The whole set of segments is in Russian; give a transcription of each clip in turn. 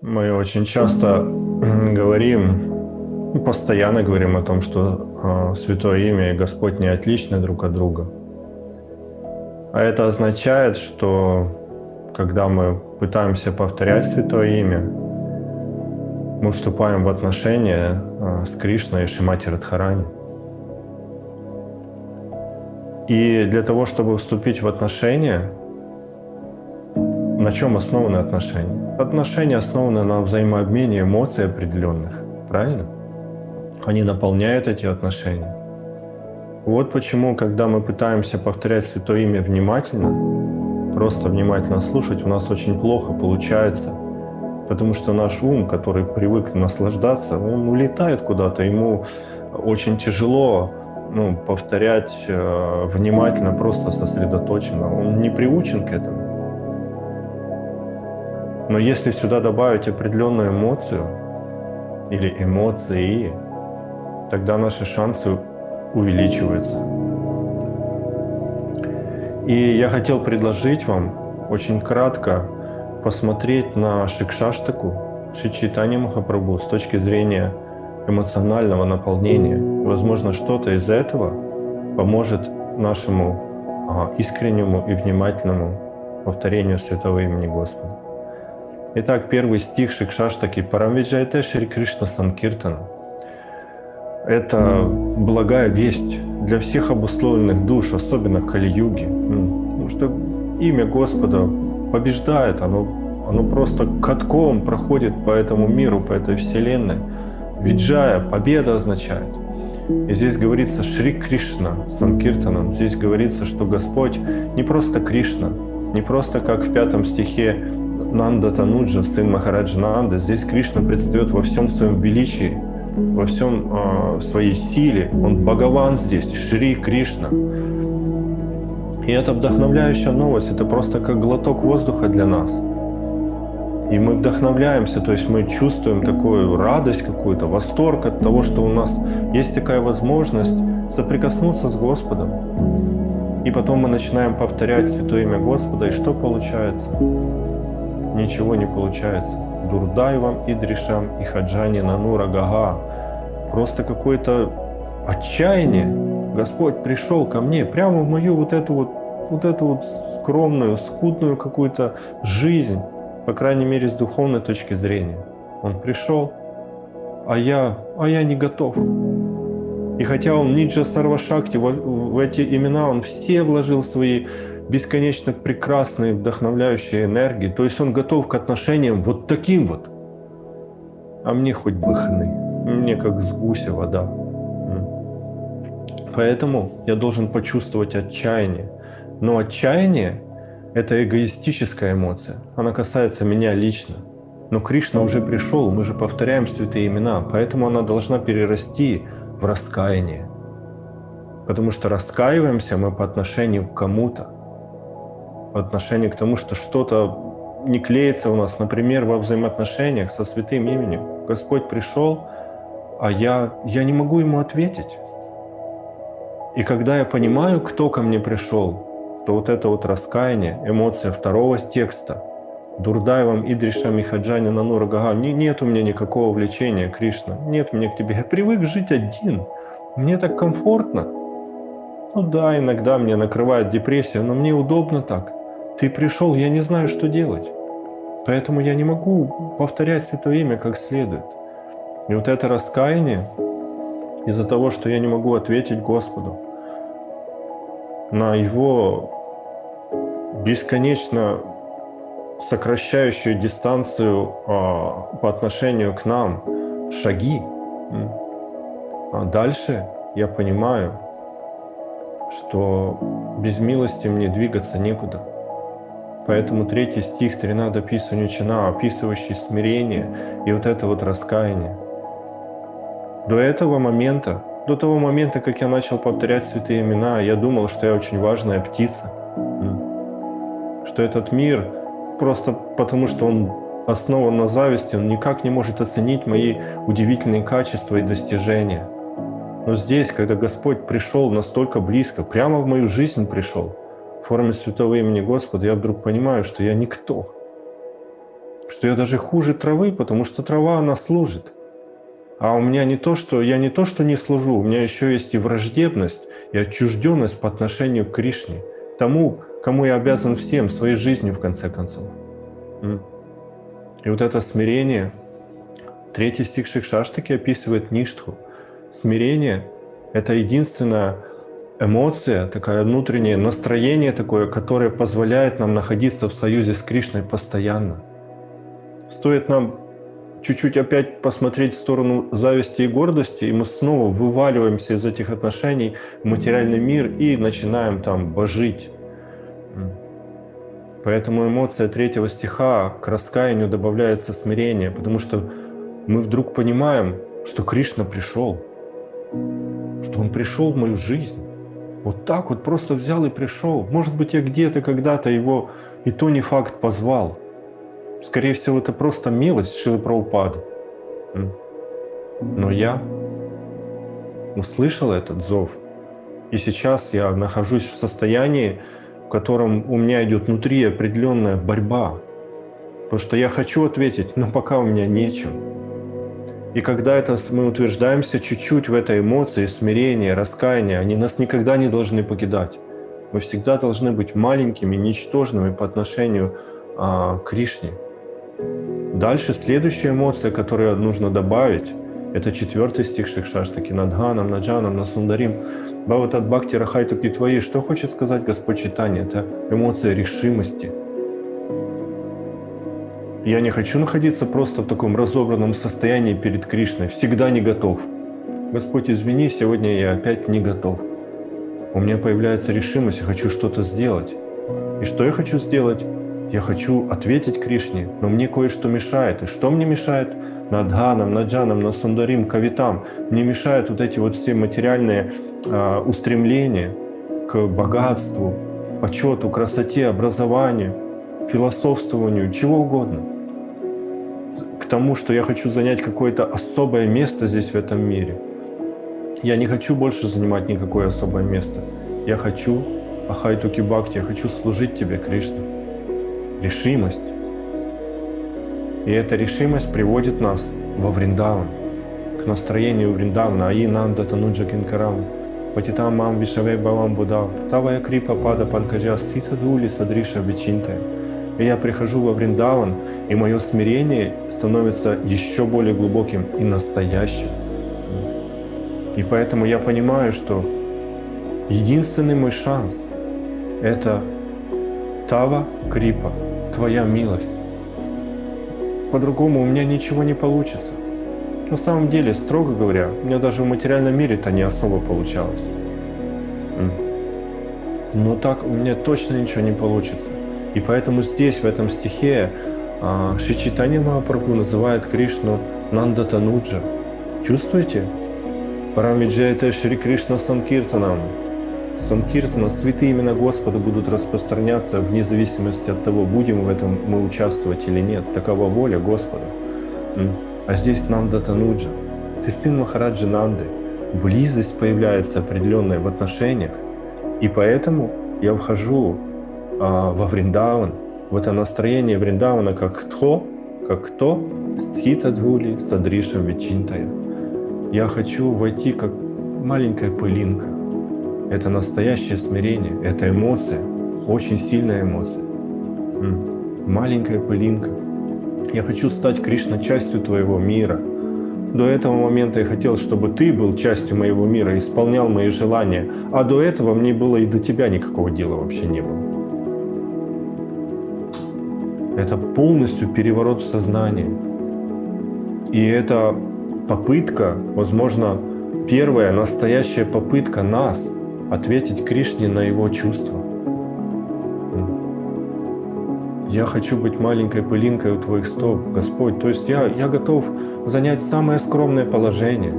Мы очень часто говорим, постоянно говорим о том, что э, Святое Имя и Господь не отличны друг от друга. А это означает, что когда мы пытаемся повторять Святое Имя, мы вступаем в отношения э, с Кришной и Шимати Радхарани. И для того, чтобы вступить в отношения, на чем основаны отношения? Отношения основаны на взаимообмене эмоций определенных, правильно? Они наполняют эти отношения. Вот почему, когда мы пытаемся повторять Святое Имя внимательно, просто внимательно слушать, у нас очень плохо получается, потому что наш ум, который привык наслаждаться, он улетает куда-то, ему очень тяжело ну, повторять э, внимательно, просто сосредоточенно. Он не приучен к этому. Но если сюда добавить определенную эмоцию или эмоции, тогда наши шансы увеличиваются. И я хотел предложить вам очень кратко посмотреть на Шикшаштаку, Шичитани Махапрабху с точки зрения эмоционального наполнения. Возможно, что-то из этого поможет нашему искреннему и внимательному повторению святого имени Господа. Итак, первый стих Шикшаштаки «Парамвиджайте Шри Кришна Санкиртана». Это благая весть для всех обусловленных душ, особенно Кали-юги. Потому что имя Господа побеждает, оно, оно просто катком проходит по этому миру, по этой вселенной. Виджая, победа означает. И здесь говорится Шри Кришна Санкиртанам. Здесь говорится, что Господь не просто Кришна, не просто как в пятом стихе Нанда Тануджа, сын Махараджа Нанда, здесь Кришна предстает во всем своем величии, во всем э, своей силе. Он Бхагаван здесь, Шри Кришна. И это вдохновляющая новость, это просто как глоток воздуха для нас. И мы вдохновляемся, то есть мы чувствуем такую радость какую-то, восторг от того, что у нас есть такая возможность соприкоснуться с Господом. И потом мы начинаем повторять Святое Имя Господа, и что получается? Ничего не получается. Дурдайвам, Идришам и Хаджани Нанура Гага. Просто какое-то отчаяние. Господь пришел ко мне прямо в мою вот эту вот, вот эту вот скромную, скудную какую-то жизнь, по крайней мере, с духовной точки зрения. Он пришел, а я, а я не готов. И хотя он Ниджа Сарвашакти, в эти имена он все вложил свои бесконечно прекрасной, вдохновляющей энергии. То есть он готов к отношениям вот таким вот. А мне хоть бы хны. Мне как с гуся вода. Поэтому я должен почувствовать отчаяние. Но отчаяние – это эгоистическая эмоция. Она касается меня лично. Но Кришна уже пришел, мы же повторяем святые имена, поэтому она должна перерасти в раскаяние. Потому что раскаиваемся мы по отношению к кому-то по отношению к тому, что что-то не клеится у нас, например, во взаимоотношениях со святым именем. Господь пришел, а я, я не могу ему ответить. И когда я понимаю, кто ко мне пришел, то вот это вот раскаяние, эмоция второго текста, Дурдаевым, Идришам и Хаджани Нанура Гага, не, нет у меня никакого влечения, Кришна, нет мне к тебе. Я привык жить один, мне так комфортно. Ну да, иногда мне накрывает депрессия, но мне удобно так. Ты пришел, я не знаю, что делать. Поэтому я не могу повторять Святое Имя как следует. И вот это раскаяние из-за того, что я не могу ответить Господу на Его бесконечно сокращающую дистанцию а, по отношению к нам шаги. А дальше я понимаю, что без милости мне двигаться некуда. Поэтому третий стих Тринада Писанючина, описывающий смирение и вот это вот раскаяние. До этого момента, до того момента, как я начал повторять святые имена, я думал, что я очень важная птица. Что этот мир просто потому, что он основан на зависти, он никак не может оценить мои удивительные качества и достижения. Но здесь, когда Господь пришел настолько близко, прямо в мою жизнь пришел – форме святого имени Господа, я вдруг понимаю, что я никто. что я даже хуже травы, потому что трава, она служит. А у меня не то, что я не то, что не служу, у меня еще есть и враждебность, и отчужденность по отношению к Кришне, тому, кому я обязан всем, своей жизнью в конце концов. И вот это смирение, третий стих Шикшаштаки описывает ништху. Смирение — это единственная эмоция, такое внутреннее настроение такое, которое позволяет нам находиться в союзе с Кришной постоянно. Стоит нам чуть-чуть опять посмотреть в сторону зависти и гордости, и мы снова вываливаемся из этих отношений в материальный мир и начинаем там божить. Поэтому эмоция третьего стиха к раскаянию добавляется смирение, потому что мы вдруг понимаем, что Кришна пришел, что Он пришел в мою жизнь. Вот так вот просто взял и пришел. Может быть, я где-то когда-то его, и то не факт, позвал – Скорее всего, это просто милость Шилы Праупады. Но я услышал этот зов. И сейчас я нахожусь в состоянии, в котором у меня идет внутри определенная борьба. Потому что я хочу ответить, но пока у меня нечем. И когда это мы утверждаемся чуть-чуть в этой эмоции, смирения, раскаяния, они нас никогда не должны покидать. Мы всегда должны быть маленькими, ничтожными по отношению а, к Кришне. Дальше следующая эмоция, которую нужно добавить, это четвертый стих Шикшаштаки. Надханам, Наджанам, Насундарим. Бхаватат Бхакти Рахайтуки твои. Что хочет сказать Господь Читание? Это эмоция решимости. Я не хочу находиться просто в таком разобранном состоянии перед Кришной. Всегда не готов. Господь, извини, сегодня я опять не готов. У меня появляется решимость, я хочу что-то сделать. И что я хочу сделать? Я хочу ответить Кришне, но мне кое-что мешает. И что мне мешает? Надханам, Наджанам, Насундарим, Кавитам. Мне мешают вот эти вот все материальные э, устремления к богатству, почету, красоте, образованию, философствованию, чего угодно. Тому, что я хочу занять какое-то особое место здесь, в этом мире. Я не хочу больше занимать никакое особое место. Я хочу Ахайтуки Бхакти, я хочу служить тебе, Кришна решимость. И эта решимость приводит нас во Вриндаван, к настроению Вриндавана, Аи Нанда Тануджа Кинкарам, Патитам Мам Вишавей Бавам Будав, Тавая Крипа Пада Панкаджа Стита Дули Садриша Вичинтая. И я прихожу во Вриндаван, и мое смирение становится еще более глубоким и настоящим. И поэтому я понимаю, что единственный мой шанс – это Тава Крипа, Твоя милость. По-другому у меня ничего не получится. На самом деле, строго говоря, у меня даже в материальном мире это не особо получалось. Но так у меня точно ничего не получится. И поэтому здесь, в этом стихе, а, Шичитани Махапрабху называет Кришну Нандатануджа. Чувствуете? Парамиджайта Шри Кришна Санкиртанам. Санкиртана, святые имена Господа будут распространяться вне зависимости от того, будем в этом мы участвовать или нет. Такова воля Господа. А здесь Нанда Тануджа. Ты сын Махараджи Нанды. Близость появляется определенная в отношениях. И поэтому я вхожу а, во Вриндаван, в это настроение Вриндавана как кто, как кто, стхита двули садриша вечинтая. Я хочу войти как маленькая пылинка это настоящее смирение, это эмоция, очень сильная эмоция. Маленькая пылинка. Я хочу стать, Кришна, частью твоего мира. До этого момента я хотел, чтобы ты был частью моего мира, исполнял мои желания. А до этого мне было и до тебя никакого дела вообще не было. Это полностью переворот в сознании. И это попытка, возможно, первая настоящая попытка нас – ответить Кришне на его чувства. Я хочу быть маленькой пылинкой у Твоих стоп, Господь. То есть я, я готов занять самое скромное положение.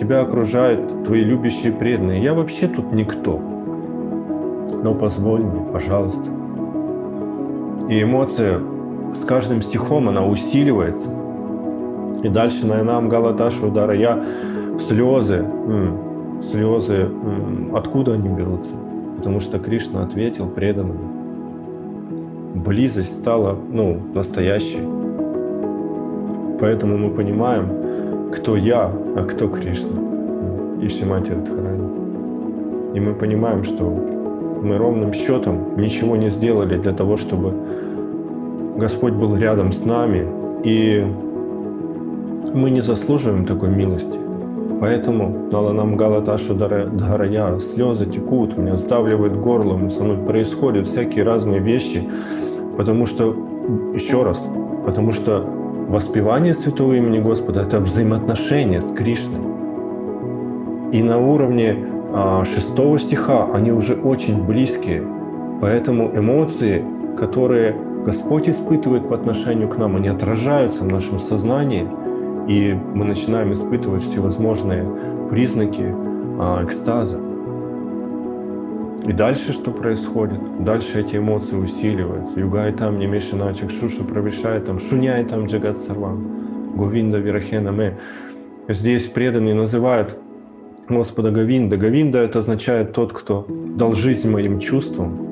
Тебя окружают Твои любящие преданные. Я вообще тут никто. Но позволь мне, пожалуйста. И эмоция с каждым стихом, она усиливается. И дальше на нам Галаташа удара я слезы, слезы, откуда они берутся? Потому что Кришна ответил преданным. Близость стала, ну, настоящей. Поэтому мы понимаем, кто я, а кто Кришна. И Шимати Радхарани. И мы понимаем, что мы ровным счетом ничего не сделали для того, чтобы Господь был рядом с нами, и мы не заслуживаем такой милости. Поэтому Наланам Галаташу Дгарая, слезы текут, меня сдавливает горло, со мной происходят всякие разные вещи, потому что, еще раз, потому что воспевание святого имени Господа — это взаимоотношения с Кришной. И на уровне а, шестого стиха они уже очень близкие, поэтому эмоции, которые Господь испытывает по отношению к нам, они отражаются в нашем сознании — и мы начинаем испытывать всевозможные признаки а, экстаза. И дальше что происходит? Дальше эти эмоции усиливаются. Югай там не начек шуша провешает там, шуняй там джагат сарвам, говинда вирахена ме. Здесь преданные называют Господа Говинда. Говинда это означает тот, кто дал жизнь моим чувствам,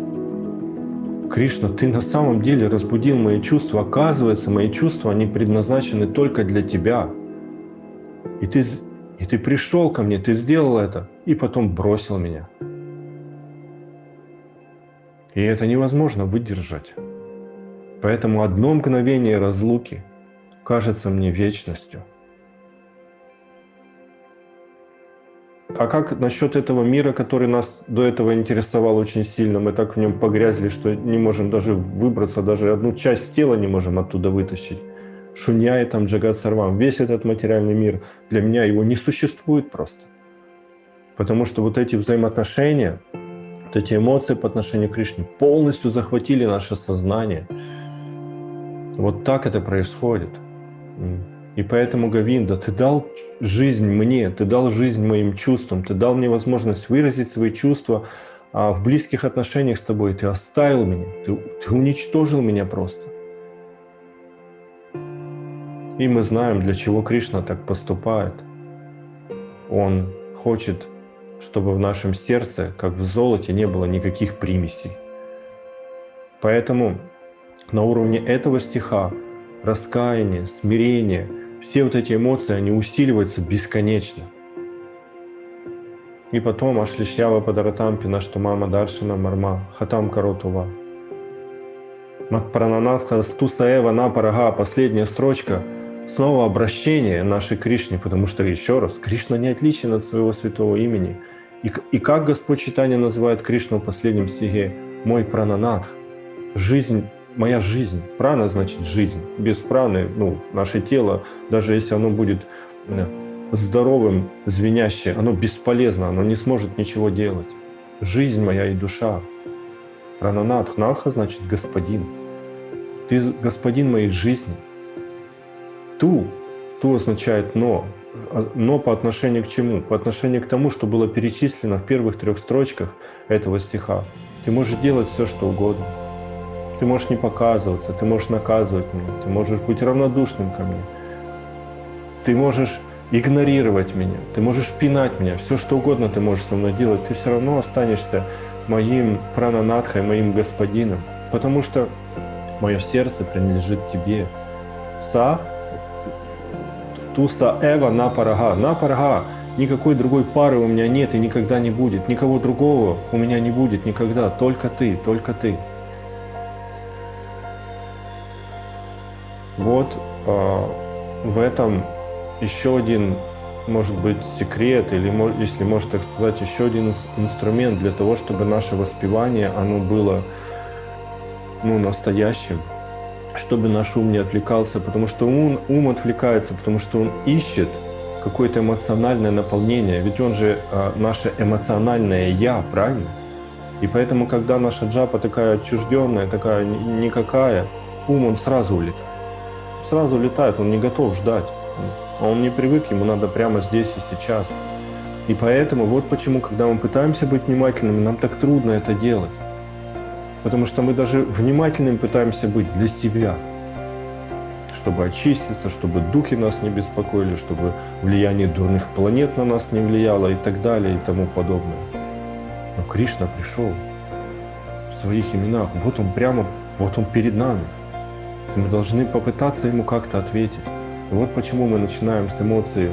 Кришна, ты на самом деле разбудил мои чувства. Оказывается, мои чувства, они предназначены только для тебя. И ты, и ты пришел ко мне, ты сделал это, и потом бросил меня. И это невозможно выдержать. Поэтому одно мгновение разлуки кажется мне вечностью – А как насчет этого мира, который нас до этого интересовал очень сильно? Мы так в нем погрязли, что не можем даже выбраться, даже одну часть тела не можем оттуда вытащить. Шуняет там Джагат Сарвам. Весь этот материальный мир, для меня его не существует просто. Потому что вот эти взаимоотношения, вот эти эмоции по отношению к Кришне полностью захватили наше сознание. Вот так это происходит. И поэтому, Гавинда, ты дал жизнь мне, ты дал жизнь моим чувствам, ты дал мне возможность выразить свои чувства а в близких отношениях с тобой. Ты оставил меня, ты, ты уничтожил меня просто. И мы знаем, для чего Кришна так поступает. Он хочет, чтобы в нашем сердце, как в золоте, не было никаких примесей. Поэтому на уровне этого стиха раскаяние, смирение – все вот эти эмоции, они усиливаются бесконечно. И потом Ашлишьява Падаратампина, что мама Даршина Марма, Хатам Каротува. Матпрананатха Стусаева на Парага, последняя строчка, снова обращение нашей Кришне, потому что, еще раз, Кришна не отличен от своего святого имени. И, и как Господь Читания называет Кришну в последнем стихе? Мой прананатх, жизнь моя жизнь. Прана значит жизнь. Без праны, ну, наше тело, даже если оно будет э, здоровым, звенящее, оно бесполезно, оно не сможет ничего делать. Жизнь моя и душа. Прананатх. Надха значит господин. Ты господин моей жизни. Ту, ту означает но. А, но по отношению к чему? По отношению к тому, что было перечислено в первых трех строчках этого стиха. Ты можешь делать все, что угодно. Ты можешь не показываться, ты можешь наказывать меня, ты можешь быть равнодушным ко мне. Ты можешь игнорировать меня, ты можешь пинать меня, все что угодно ты можешь со мной делать, ты все равно останешься моим прананатхой, моим господином, потому что мое сердце принадлежит тебе. Са туса эва на парага, на парага. Никакой другой пары у меня нет и никогда не будет. Никого другого у меня не будет никогда. Только ты, только ты. Вот э, в этом еще один, может быть, секрет, или, если можно так сказать, еще один инструмент для того, чтобы наше воспевание, оно было ну, настоящим, чтобы наш ум не отвлекался, потому что ум, ум отвлекается, потому что он ищет какое-то эмоциональное наполнение, ведь он же э, наше эмоциональное «я», правильно? И поэтому, когда наша джапа такая отчужденная, такая никакая, ум он сразу улетает сразу летает, он не готов ждать. Он не привык, ему надо прямо здесь и сейчас. И поэтому вот почему, когда мы пытаемся быть внимательными, нам так трудно это делать. Потому что мы даже внимательными пытаемся быть для себя, чтобы очиститься, чтобы духи нас не беспокоили, чтобы влияние дурных планет на нас не влияло и так далее и тому подобное. Но Кришна пришел в своих именах. Вот он прямо, вот он перед нами. Мы должны попытаться ему как-то ответить. И вот почему мы начинаем с эмоций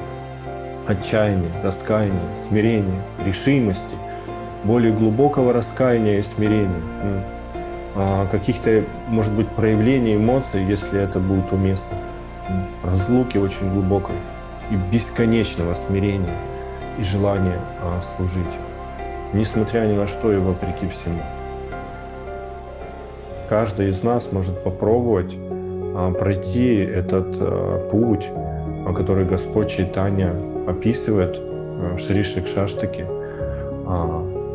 отчаяния, раскаяния, смирения, решимости, более глубокого раскаяния и смирения, а, каких-то, может быть, проявлений эмоций, если это будет уместно, разлуки очень глубокой и бесконечного смирения и желания а, служить, несмотря ни на что и вопреки всему. Каждый из нас может попробовать а, пройти этот путь, который Господь Чайтанья описывает в Шри Шаштаке,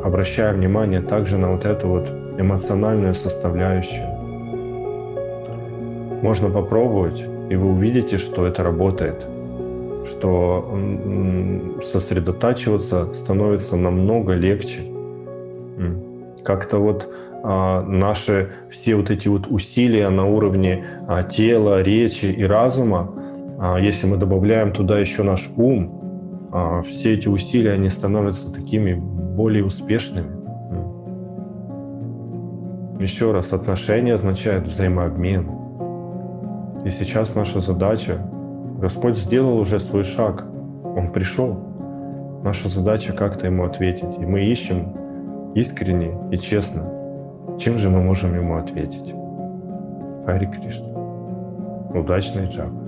обращая внимание также на вот эту вот эмоциональную составляющую. Можно попробовать, и вы увидите, что это работает, что сосредотачиваться становится намного легче. Как-то вот а, наши все вот эти вот усилия на уровне а, тела, речи и разума, а, если мы добавляем туда еще наш ум, а, все эти усилия, они становятся такими более успешными. Еще раз, отношения означает взаимообмен. И сейчас наша задача, Господь сделал уже свой шаг, Он пришел. Наша задача как-то Ему ответить. И мы ищем искренне и честно, чем же мы можем Ему ответить. Хари Кришна. Удачной джапы.